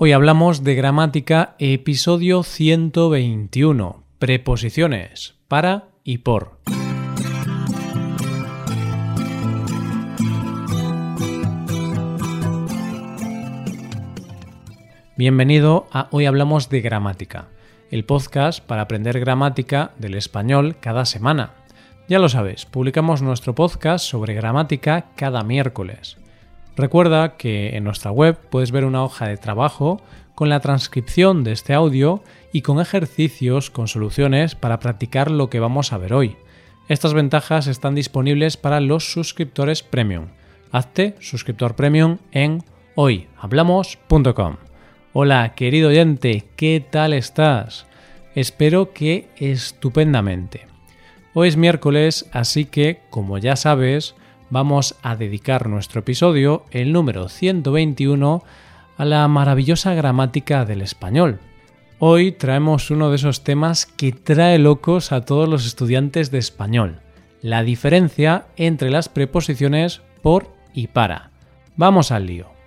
Hoy hablamos de gramática, episodio 121, preposiciones, para y por. Bienvenido a Hoy Hablamos de Gramática, el podcast para aprender gramática del español cada semana. Ya lo sabes, publicamos nuestro podcast sobre gramática cada miércoles. Recuerda que en nuestra web puedes ver una hoja de trabajo con la transcripción de este audio y con ejercicios con soluciones para practicar lo que vamos a ver hoy. Estas ventajas están disponibles para los suscriptores premium. Hazte suscriptor premium en hoyhablamos.com. Hola, querido oyente, ¿qué tal estás? Espero que estupendamente. Hoy es miércoles, así que, como ya sabes, vamos a dedicar nuestro episodio, el número 121, a la maravillosa gramática del español. Hoy traemos uno de esos temas que trae locos a todos los estudiantes de español, la diferencia entre las preposiciones por y para. Vamos al lío.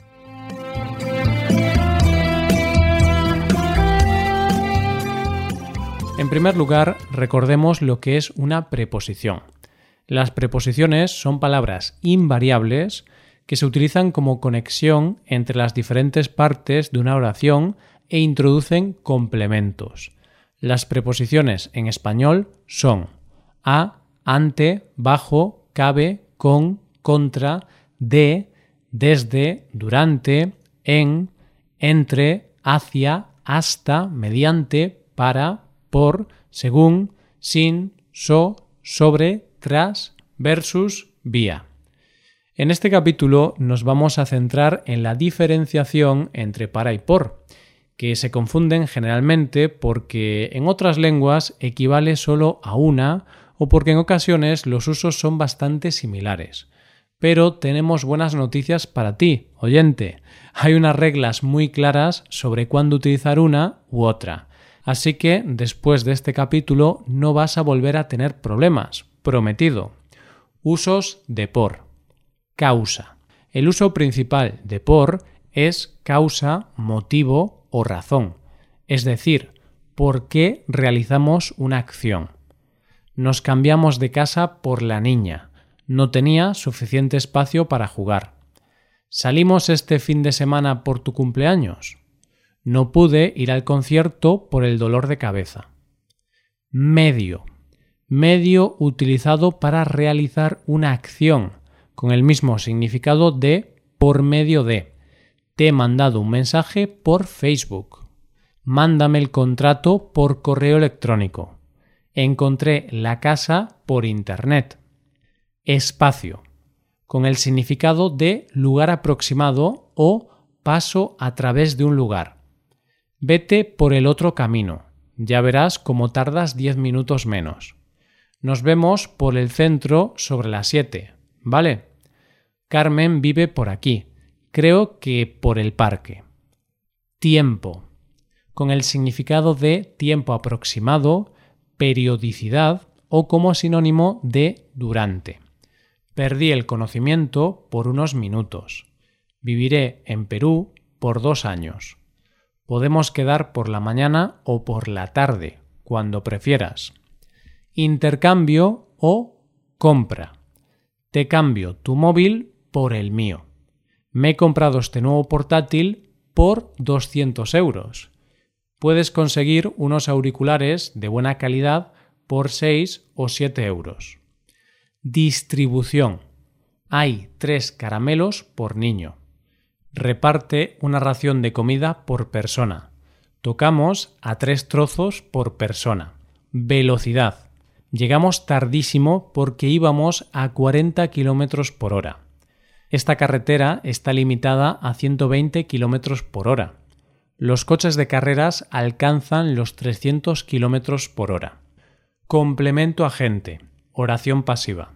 En primer lugar, recordemos lo que es una preposición. Las preposiciones son palabras invariables que se utilizan como conexión entre las diferentes partes de una oración e introducen complementos. Las preposiciones en español son a, ante, bajo, cabe, con, contra, de, desde, durante, en, entre, hacia, hasta, mediante, para, por, según, sin, so, sobre, tras versus vía. En este capítulo nos vamos a centrar en la diferenciación entre para y por, que se confunden generalmente porque en otras lenguas equivale solo a una o porque en ocasiones los usos son bastante similares. Pero tenemos buenas noticias para ti, oyente. Hay unas reglas muy claras sobre cuándo utilizar una u otra. Así que después de este capítulo no vas a volver a tener problemas, prometido. Usos de por. Causa. El uso principal de por es causa, motivo o razón, es decir, por qué realizamos una acción. Nos cambiamos de casa por la niña. No tenía suficiente espacio para jugar. ¿Salimos este fin de semana por tu cumpleaños? No pude ir al concierto por el dolor de cabeza. Medio medio utilizado para realizar una acción, con el mismo significado de por medio de. Te he mandado un mensaje por Facebook. Mándame el contrato por correo electrónico. Encontré la casa por Internet. Espacio, con el significado de lugar aproximado o paso a través de un lugar. Vete por el otro camino. Ya verás cómo tardas 10 minutos menos. Nos vemos por el centro sobre las 7, ¿vale? Carmen vive por aquí. Creo que por el parque. Tiempo. Con el significado de tiempo aproximado, periodicidad o como sinónimo de durante. Perdí el conocimiento por unos minutos. Viviré en Perú por dos años. Podemos quedar por la mañana o por la tarde, cuando prefieras intercambio o compra. Te cambio tu móvil por el mío. Me he comprado este nuevo portátil por 200 euros. Puedes conseguir unos auriculares de buena calidad por 6 o 7 euros. Distribución. Hay tres caramelos por niño. Reparte una ración de comida por persona. Tocamos a tres trozos por persona. Velocidad. Llegamos tardísimo porque íbamos a 40 km por hora. Esta carretera está limitada a 120 km por hora. Los coches de carreras alcanzan los 300 km por hora. Complemento agente. Oración pasiva.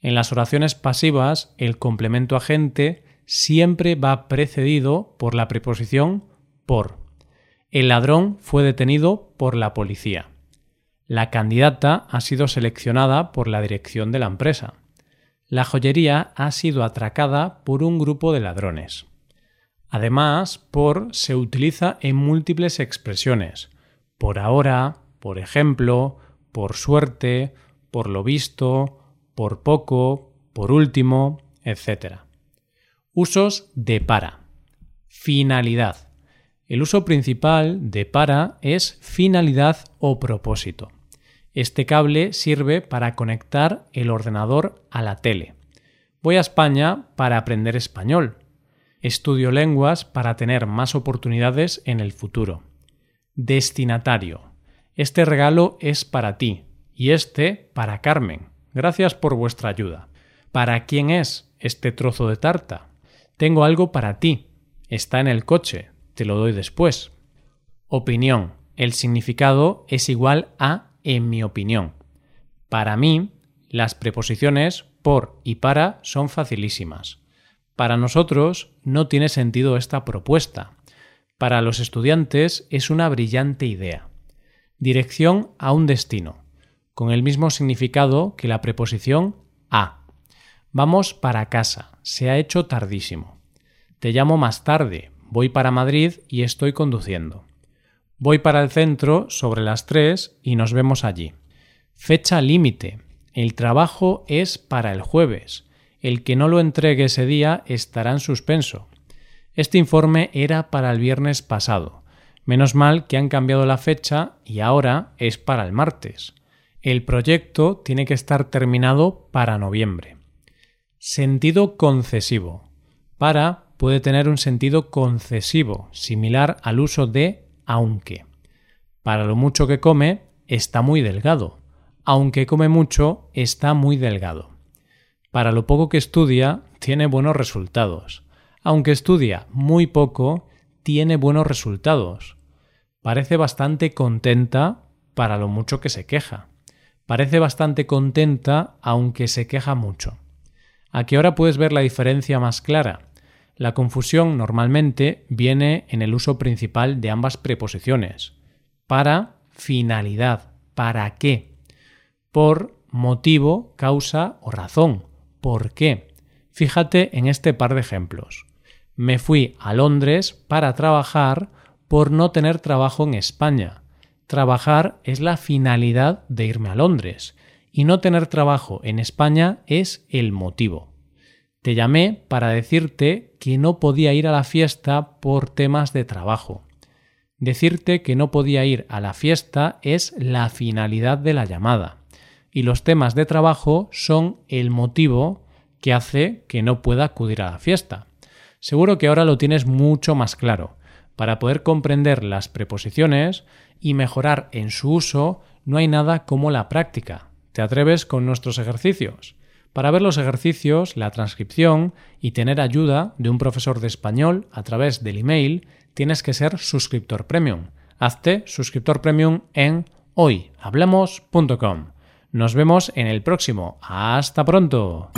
En las oraciones pasivas, el complemento agente siempre va precedido por la preposición por. El ladrón fue detenido por la policía. La candidata ha sido seleccionada por la dirección de la empresa. La joyería ha sido atracada por un grupo de ladrones. Además, por se utiliza en múltiples expresiones. Por ahora, por ejemplo, por suerte, por lo visto, por poco, por último, etc. Usos de para. Finalidad. El uso principal de para es finalidad o propósito. Este cable sirve para conectar el ordenador a la tele. Voy a España para aprender español. Estudio lenguas para tener más oportunidades en el futuro. Destinatario. Este regalo es para ti y este para Carmen. Gracias por vuestra ayuda. ¿Para quién es este trozo de tarta? Tengo algo para ti. Está en el coche. Te lo doy después. Opinión. El significado es igual a en mi opinión. Para mí, las preposiciones por y para son facilísimas. Para nosotros no tiene sentido esta propuesta. Para los estudiantes es una brillante idea. Dirección a un destino, con el mismo significado que la preposición a. Vamos para casa, se ha hecho tardísimo. Te llamo más tarde, voy para Madrid y estoy conduciendo. Voy para el centro sobre las 3 y nos vemos allí. Fecha límite. El trabajo es para el jueves. El que no lo entregue ese día estará en suspenso. Este informe era para el viernes pasado. Menos mal que han cambiado la fecha y ahora es para el martes. El proyecto tiene que estar terminado para noviembre. Sentido concesivo. Para puede tener un sentido concesivo, similar al uso de aunque. Para lo mucho que come, está muy delgado. Aunque come mucho, está muy delgado. Para lo poco que estudia, tiene buenos resultados. Aunque estudia muy poco, tiene buenos resultados. Parece bastante contenta para lo mucho que se queja. Parece bastante contenta aunque se queja mucho. Aquí ahora puedes ver la diferencia más clara. La confusión normalmente viene en el uso principal de ambas preposiciones. Para finalidad, ¿para qué? Por motivo, causa o razón. ¿Por qué? Fíjate en este par de ejemplos. Me fui a Londres para trabajar por no tener trabajo en España. Trabajar es la finalidad de irme a Londres y no tener trabajo en España es el motivo. Te llamé para decirte que no podía ir a la fiesta por temas de trabajo. Decirte que no podía ir a la fiesta es la finalidad de la llamada y los temas de trabajo son el motivo que hace que no pueda acudir a la fiesta. Seguro que ahora lo tienes mucho más claro. Para poder comprender las preposiciones y mejorar en su uso, no hay nada como la práctica. ¿Te atreves con nuestros ejercicios? Para ver los ejercicios, la transcripción y tener ayuda de un profesor de español a través del email, tienes que ser suscriptor premium. Hazte suscriptor premium en hoyhablamos.com. Nos vemos en el próximo. Hasta pronto.